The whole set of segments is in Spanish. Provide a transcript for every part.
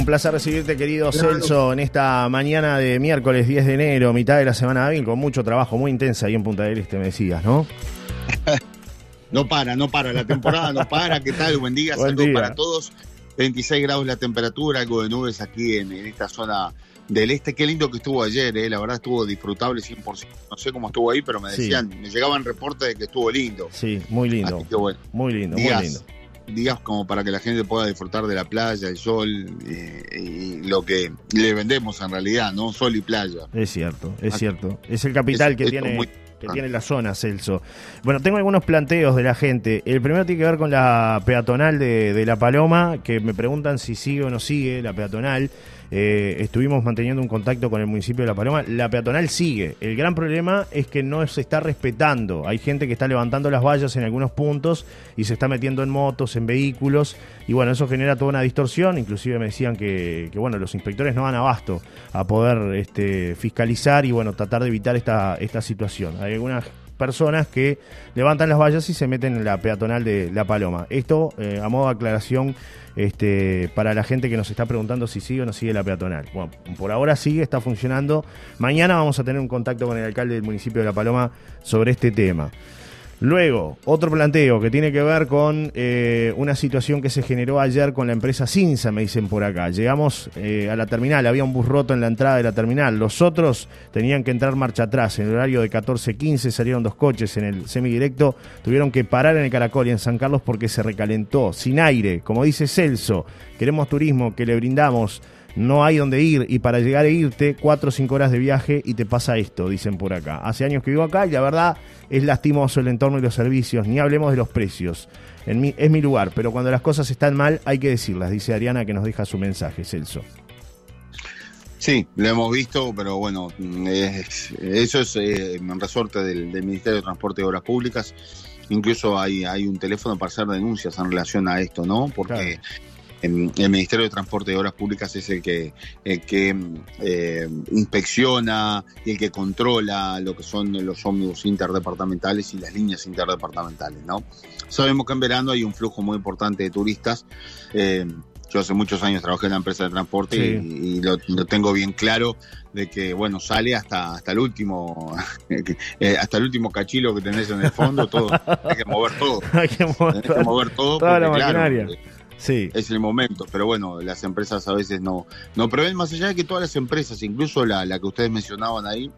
Un placer recibirte, querido Celso, en esta mañana de miércoles 10 de enero, mitad de la semana hábil, con mucho trabajo, muy intensa ahí en Punta del Este, me decías, ¿no? no para, no para, la temporada no para. ¿Qué tal? Buen día, Buen saludos día. para todos. 26 grados la temperatura, algo de nubes aquí en, en esta zona del este. Qué lindo que estuvo ayer, eh. la verdad estuvo disfrutable 100%. No sé cómo estuvo ahí, pero me Sí. decían, me llegaban reportes de que estuvo lindo. Sí, muy lindo, Así que bueno, muy lindo, muy lindo. Días como para que la gente pueda disfrutar de la playa, el sol eh, y lo que le vendemos en realidad, ¿no? Sol y playa. Es cierto, es Ah, cierto. Es el capital es- que tiene, muy que tiene la zona, Celso. Bueno, tengo algunos planteos de la gente. El primero tiene que ver con la peatonal de, de La Paloma, que me preguntan si sigue o no sigue la peatonal. Eh, estuvimos manteniendo un contacto con el municipio de La Paloma. La peatonal sigue. El gran problema es que no se está respetando. Hay gente que está levantando las vallas en algunos puntos y se está metiendo en motos, en vehículos. Y bueno, eso genera toda una distorsión. Inclusive me decían que, bueno, los inspectores no dan abasto a poder este, fiscalizar y bueno, tratar de evitar esta, esta situación. Hay algunas personas que levantan las vallas y se meten en la peatonal de La Paloma. Esto eh, a modo de aclaración este, para la gente que nos está preguntando si sigue o no sigue la peatonal. Bueno, por ahora sigue, está funcionando. Mañana vamos a tener un contacto con el alcalde del municipio de La Paloma sobre este tema. Luego, otro planteo que tiene que ver con eh, una situación que se generó ayer con la empresa Cinza, me dicen por acá. Llegamos eh, a la terminal, había un bus roto en la entrada de la terminal. Los otros tenían que entrar marcha atrás. En el horario de 14.15 salieron dos coches en el semidirecto. Tuvieron que parar en el Caracol y en San Carlos porque se recalentó. Sin aire, como dice Celso, queremos turismo que le brindamos no hay donde ir y para llegar a irte, cuatro o cinco horas de viaje y te pasa esto, dicen por acá. Hace años que vivo acá y la verdad es lastimoso el entorno y los servicios, ni hablemos de los precios. En mi, es mi lugar, pero cuando las cosas están mal hay que decirlas, dice Ariana que nos deja su mensaje, Celso. Sí, lo hemos visto, pero bueno, es- eso es eh, un resorte del, del Ministerio de Transporte y Obras Públicas. Incluso hay, hay un teléfono para hacer denuncias en relación a esto, ¿no? Porque el Ministerio de Transporte y Obras Públicas es el que, el que eh, inspecciona y el que controla lo que son los ómnibus interdepartamentales y las líneas interdepartamentales, ¿no? Sabemos que en verano hay un flujo muy importante de turistas. eh, yo hace muchos años trabajé en la empresa de transporte Sí. y, y lo, lo tengo bien claro de que bueno sale hasta hasta el último eh, hasta el último cachilo que tenés en el fondo todo hay que mover todo hay que mover tenés que mover todo toda la porque, claro, maquinaria. Sí, es el momento, pero bueno, las empresas a veces no, no prevén, más allá de que todas las empresas, incluso la, la que ustedes mencionaban ahí,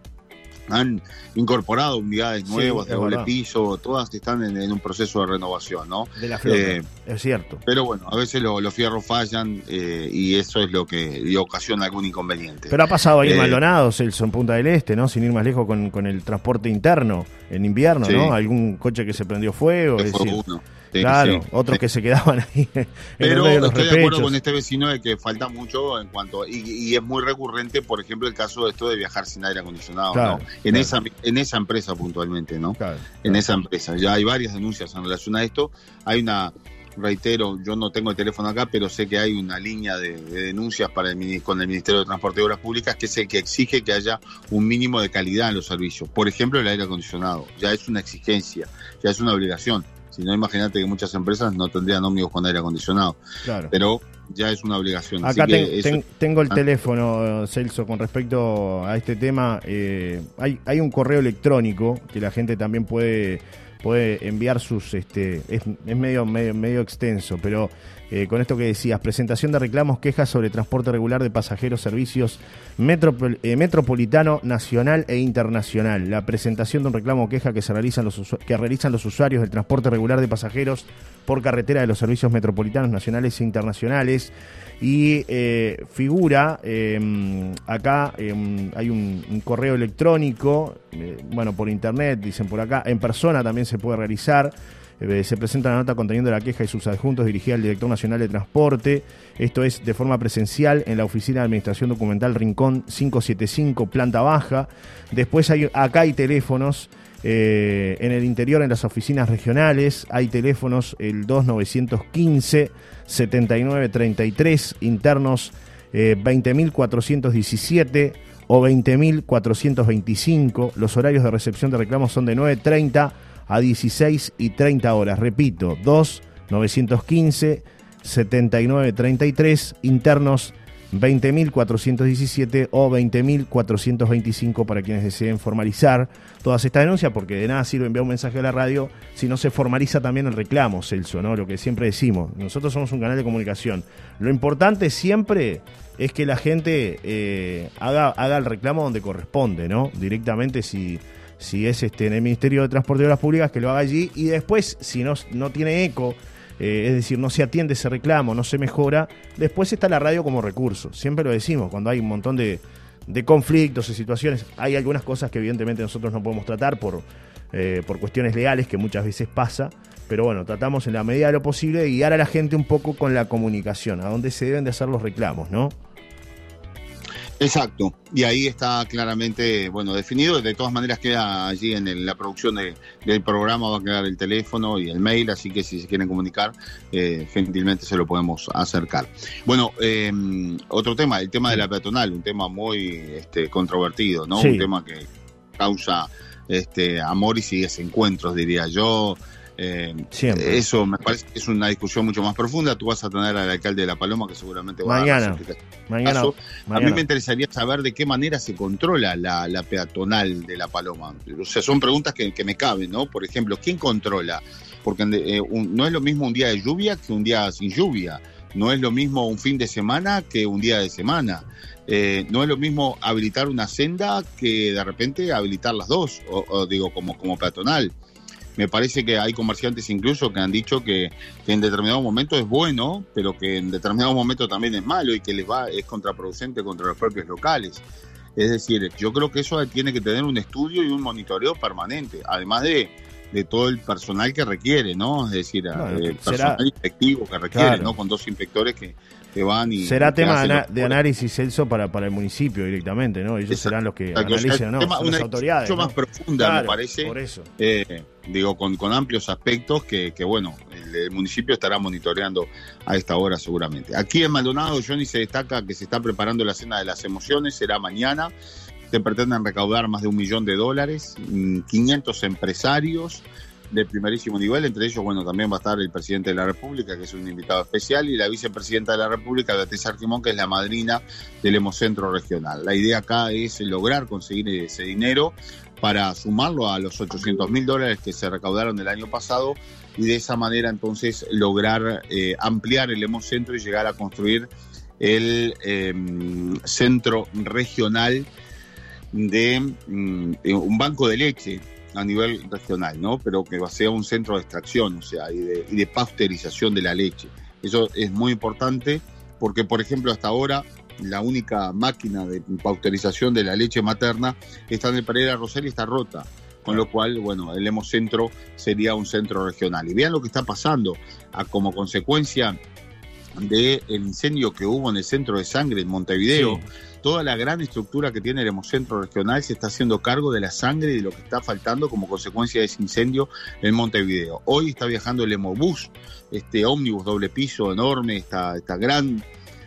han incorporado unidades Sí, nuevas es de doble piso, todas están en, en un proceso de renovación, ¿no? de la flota, Eh, es cierto. Pero bueno, a veces lo- los fierros fallan eh, y eso es lo que ocasiona algún inconveniente. Pero ha pasado ahí en eh, Maldonado, Celso, en Punta del Este, ¿no? Sin ir más lejos con, con el transporte interno en invierno, Sí. ¿no? Algún coche que se prendió fuego, es decir, uno. Claro, sí, otros sí. que se quedaban ahí Pero de estoy de acuerdo con este vecino de que falta mucho en cuanto y, y es muy recurrente, por ejemplo, el caso de esto de viajar sin aire acondicionado, Claro, ¿no? En claro. esa en esa empresa puntualmente, ¿no? Claro. En esa empresa ya hay varias denuncias en relación a esto. Hay una reitero, yo no tengo el teléfono acá, pero sé que hay una línea de, de denuncias para el, con el Ministerio de Transporte y Obras Públicas que es el que exige que haya un mínimo de calidad en los servicios. Por ejemplo, el aire acondicionado. Ya es una exigencia, ya es una obligación. Si no, imagínate que muchas empresas no tendrían ómnibus con aire acondicionado Claro. pero ya es una obligación. Acá Así que ten- eso- ten- tengo el Ah. teléfono, Celso, con respecto a este tema. eh, hay, hay un correo electrónico que la gente también puede, puede enviar sus... este Es, es medio, medio, medio extenso, pero eh, con esto que decías, presentación de reclamos, quejas sobre transporte regular de pasajeros, servicios metropol- eh, metropolitano, nacional e internacional. La presentación de un reclamo queja que, se realizan los que realizan los usuarios del transporte regular de pasajeros por carretera de los servicios metropolitanos, nacionales e internacionales. Y eh, figura, eh, acá eh, hay un, correo electrónico, bueno, por internet, dicen por acá, en persona también se puede realizar. Eh, se presenta la nota conteniendo la queja y sus adjuntos dirigida al Director Nacional de Transporte. Esto es de forma presencial en la Oficina de Administración Documental Rincón 575, planta baja. Después hay, acá hay teléfonos. eh, en el interior, en las oficinas regionales, hay teléfonos el 2915 7933, internos eh, 20417 o 20425. Los horarios de recepción de reclamos son de 9.30 a 16 y 30 horas. Repito, 2 915 7933, internos 20.417 o 20.425 para quienes deseen formalizar todas estas denuncias, porque de nada sirve enviar un mensaje a la radio si no se formaliza también el reclamo, Celso, ¿no? Lo que siempre decimos, nosotros somos un canal de comunicación. Lo importante siempre es que la gente eh, haga, haga el reclamo donde corresponde, ¿no? Directamente si, si es este, en el Ministerio de Transporte y Obras Públicas, que lo haga allí y después, si no, no tiene eco, eh, es decir, no se atiende ese reclamo, no se mejora, después está la radio como recurso. Siempre lo decimos, cuando hay un montón de, de conflictos y situaciones, hay algunas cosas que evidentemente nosotros no podemos tratar por, eh, por cuestiones legales que muchas veces pasa, pero bueno, tratamos en la medida de lo posible de guiar a la gente un poco con la comunicación, a dónde se deben de hacer los reclamos, ¿no? Exacto, y ahí está claramente, bueno, definido. De todas maneras queda allí en la producción del programa, va a quedar el teléfono y el mail, así que si se quieren comunicar, eh, gentilmente se lo podemos acercar. Bueno, em, otro tema, el tema de la peatonal, un tema muy este, controvertido, ¿no? Un tema que causa este, amores y desencuentros, diría yo. Eh, eso me parece que es una discusión mucho más profunda. Tú vas a tener al alcalde de La Paloma que seguramente va a dar mañana, A mí me interesaría saber de qué manera se controla la, peatonal de La Paloma. O sea, son preguntas que, me caben, ¿no? Por ejemplo, ¿quién controla? Porque eh, no es lo mismo un día de lluvia que un día sin lluvia. No es lo mismo un fin de semana que un día de semana. Eh, no es lo mismo habilitar una senda que de repente habilitar las dos, o, digo, como, como peatonal. Me parece que hay comerciantes incluso que han dicho que, en determinado momento es bueno, pero que en determinado momento también es malo y que les va es contraproducente contra los propios locales. Es decir, yo creo que eso tiene que tener un estudio y un monitoreo permanente, además de, de todo el personal que requiere, ¿no? Es decir, el eh, personal inspectivo que requiere, ¿no? Con dos inspectores que, van y... Será tema de, análisis, Celso, para, para el municipio directamente, ¿no? Ellos serán los que analicen, ¿no? una autoridades. Mucho más profunda, me parece. Por eso. Eh, digo, con, con amplios aspectos que, que bueno, el, municipio estará monitoreando a esta hora seguramente. Aquí en Maldonado, Johnny se destaca que se está preparando la cena de las emociones, será mañana. Se pretenden recaudar más de un millón de dólares, 500 mm, empresarios, de primerísimo nivel, entre ellos, bueno, también va a estar el presidente de la República, que es un invitado especial, y la vicepresidenta de la República, Beatriz Arquimón, que es la madrina del Hemocentro Regional. La idea acá es lograr conseguir ese dinero para sumarlo a los 800 mil dólares que se recaudaron el año pasado y de esa manera entonces lograr eh, ampliar el Hemocentro y llegar a construir el em, centro regional de, mm, de un banco de leche a nivel regional, ¿no? Pero que sea un centro de extracción, o sea, y de, y de pasteurización de la leche. Eso es muy importante porque, por ejemplo, hasta ahora la única máquina de pasteurización de la leche materna está en el Pereira Rosel y está rota. Con lo cual, bueno, el hemocentro sería un centro regional. Y vean lo que está pasando como consecuencia del incendio que hubo en el centro de sangre en Montevideo toda la gran estructura que tiene el Hemocentro Regional se está haciendo cargo de la sangre y de lo que está faltando como consecuencia de ese incendio en Montevideo. Hoy está viajando el Hemobús, este ómnibus doble piso enorme, esta, esta gran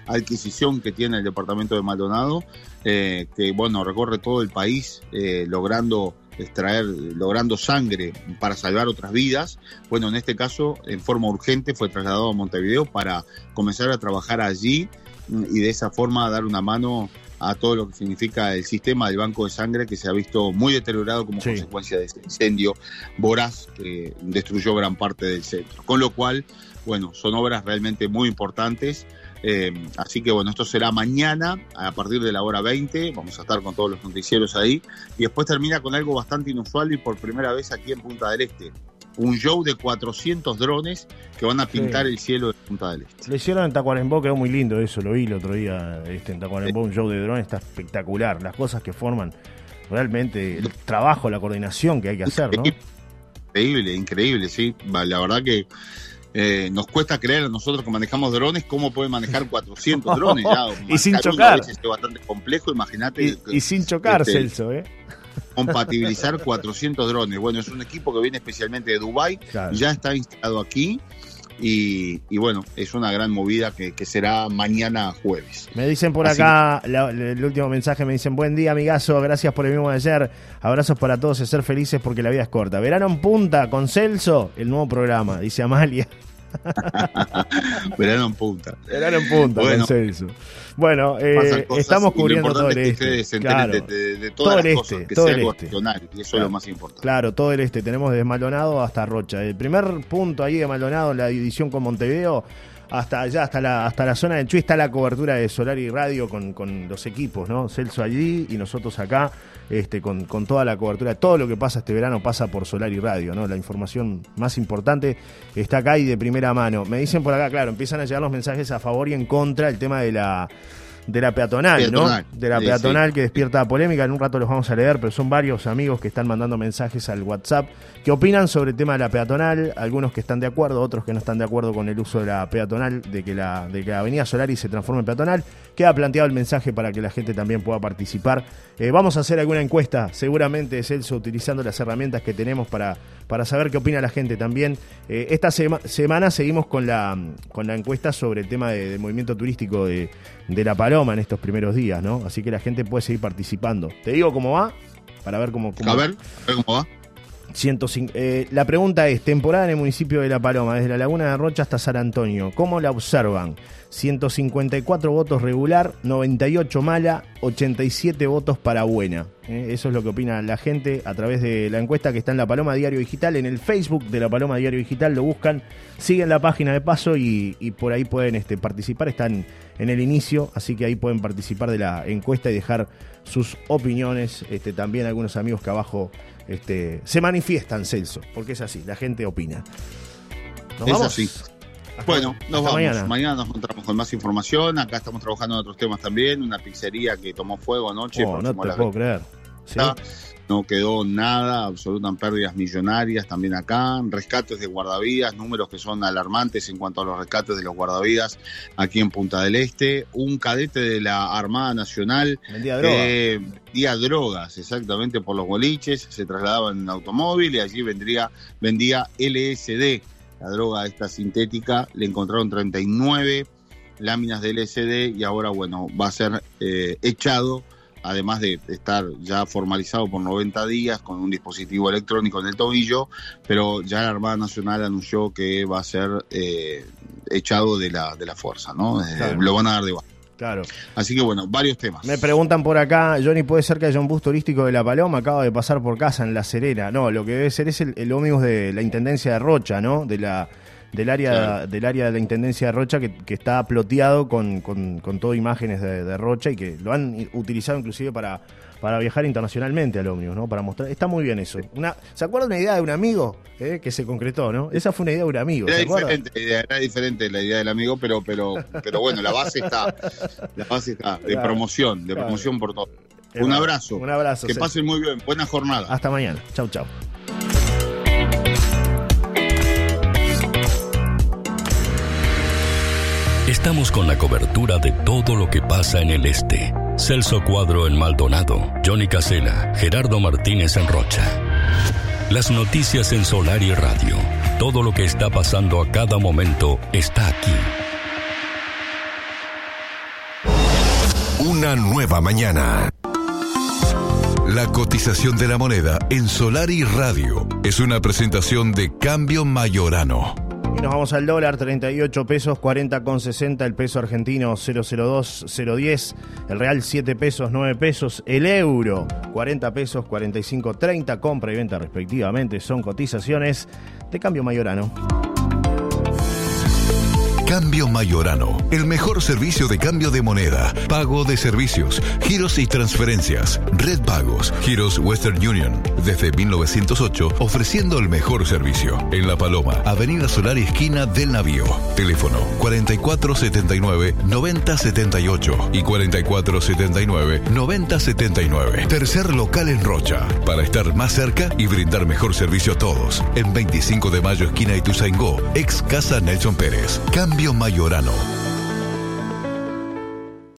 adquisición que tiene el departamento de Maldonado, eh, que bueno, recorre todo el país eh, logrando extraer, logrando sangre para salvar otras vidas. Bueno, en este caso, en forma urgente, fue trasladado a Montevideo para comenzar a trabajar allí y de esa forma dar una mano a todo lo que significa el sistema del banco de sangre que se ha visto muy deteriorado como consecuencia de ese incendio voraz que destruyó gran parte del centro. Con lo cual, bueno, son obras realmente muy importantes. Eh, así que bueno, esto será mañana a partir de la hora 20. Vamos a estar con todos los noticieros ahí. Y después termina con algo bastante inusual y por primera vez aquí en Punta del Este un show de 400 drones que van a pintar el cielo de Punta del Este. Lo hicieron en Tacuarembó, quedó muy lindo eso, lo vi el otro día este, en Tacuarembó, un show de drones, está espectacular, las cosas que forman, realmente el trabajo, la coordinación que hay que hacer, ¿no? Increíble, increíble, sí, la verdad que... Eh, nos cuesta creer a nosotros que manejamos drones cómo pueden manejar 400 drones ya. y sin chocar. Es bastante complejo, imagínate. Y, sin chocar, este, Celso, ¿eh? Compatibilizar 400 drones. Bueno, es un equipo que viene especialmente de Dubai, ya está instalado aquí. Y, bueno, es una gran movida que, será mañana jueves. Me dicen por acá, el último mensaje me dicen, buen día amigazo, gracias por el mismo de ayer, abrazos para todos y ser felices porque la vida es corta. Verano en punta con Celso, el nuevo programa, dice Amalia. Verano en punta. Verano en punta, bueno, Celso. Bueno, eh, estamos cubriendo todo el este. Claro, de, todo el este, todo el este. Y eso es lo más importante. Claro, todo el este. Tenemos desde Maldonado hasta Rocha. El primer punto ahí de Maldonado en la división con Montevideo hasta allá, hasta la, hasta la zona del Chuy, está la cobertura de Solar y Radio con, con los equipos, ¿no? Celso allí y nosotros acá, este, con, con, toda la cobertura. Todo lo que pasa este verano pasa por Solar y Radio, ¿no? La información más importante está acá y de primera mano. Me dicen por acá, claro, empiezan a llegar los mensajes a favor y en contra el tema de la de la peatonal, ¿no? De la peatonal que despierta polémica. En un rato los vamos a leer, pero son varios amigos que están mandando mensajes al WhatsApp que opinan sobre el tema de la peatonal. Algunos que están de acuerdo, otros que no están de acuerdo con el uso de la peatonal, de que la, de que la Avenida Solari se transforme en peatonal. Queda planteado el mensaje para que la gente también pueda participar. Eh, vamos a hacer alguna encuesta, seguramente, Celso, utilizando las herramientas que tenemos para, para saber qué opina la gente también. Eh, esta semana seguimos con la, con la encuesta sobre el tema del movimiento turístico de, de La Paloma en estos primeros días, ¿no? Así que la gente puede seguir participando. Te digo cómo va, para ver cómo... cómo a ver, a ver cómo va. 105, eh, la pregunta es, temporada en el municipio de La Paloma, desde la Laguna de Rocha hasta San Antonio, ¿cómo la observan? 154 votos regular, 98 mala, 87 votos para buena. Eh, eso es lo que opina la gente a través de la encuesta que está en La Paloma Diario Digital, en el Facebook de La Paloma Diario Digital, lo buscan, siguen la página de paso y, por ahí pueden este, participar, están en el inicio, así que ahí pueden participar de la encuesta y dejar sus opiniones, este, también algunos amigos que abajo este, se manifiestan, Celso, porque es así, la gente opina. ¿Nos es así. bueno, nos vamos. Mañana. nos encontramos con más información. Acá estamos trabajando en otros temas también. Una pizzería que tomó fuego anoche. Oh, no te puedo creer no quedó nada, absolutan pérdidas millonarias también acá, rescates de guardavidas, números que son alarmantes en cuanto a los rescates de los guardavidas aquí en Punta del Este, un cadete de la Armada Nacional vendía, drogas. vendía drogas exactamente por los boliches, se trasladaba en un automóvil y allí vendría, vendía LSD, la droga esta sintética, le encontraron 39 láminas de LSD y ahora bueno, va a ser eh, echado además de estar ya formalizado por 90 días con un dispositivo electrónico en el tobillo, pero ya la Armada Nacional anunció que va a ser eh, echado de la, de la fuerza, ¿no? Eh, lo van a dar de baja. Claro. Así que bueno, varios temas. Me preguntan por acá, Johnny, ¿puede ser que haya un bus turístico de La Paloma? Acaba de pasar por casa en La Serena. No, lo que debe ser es el, el ómnibus de la Intendencia de Rocha, ¿no? De la del área, del área de la Intendencia de Rocha que, está ploteado con, con, todo imágenes de, Rocha y que lo han utilizado inclusive para, para viajar internacionalmente al ómnibus, ¿no? Para mostrar. Está muy bien eso. Una, ¿Se acuerda una idea de un amigo eh, que se concretó, no? Esa fue una idea de un amigo. Era, diferente, era diferente la idea del amigo, pero, pero, pero bueno, la base está, la base está, de promoción, de promoción por todo. Un abrazo. Un abrazo. Que pasen muy bien. Buena jornada. Hasta mañana. Chau, chau. Estamos con la cobertura de todo lo que pasa en el este. Celso Cuadro en Maldonado, Johnny Casela, Gerardo Martínez en Rocha. Las noticias en Solar y Radio. Todo lo que está pasando a cada momento está aquí. Una nueva mañana. La cotización de la moneda en Solar y Radio es una presentación de Cambio Mayorano y nos vamos al dólar, 38 pesos 40 con 60, el peso argentino 002 010, el real 7 pesos 9 pesos, el euro 40 pesos 45 30, compra y venta respectivamente, son cotizaciones de cambio mayorano. Cambio Mayorano, el mejor servicio de cambio de moneda, pago de servicios, giros y transferencias, red pagos, giros Western Union, desde 1908 ofreciendo el mejor servicio. En La Paloma, Avenida Solar esquina del Navío. Teléfono 4479-9078 y 4479-9079. Tercer local en Rocha, para estar más cerca y brindar mejor servicio a todos. En 25 de mayo esquina Ituzaingó, ex Casa Nelson Pérez. Cambio Mayorano.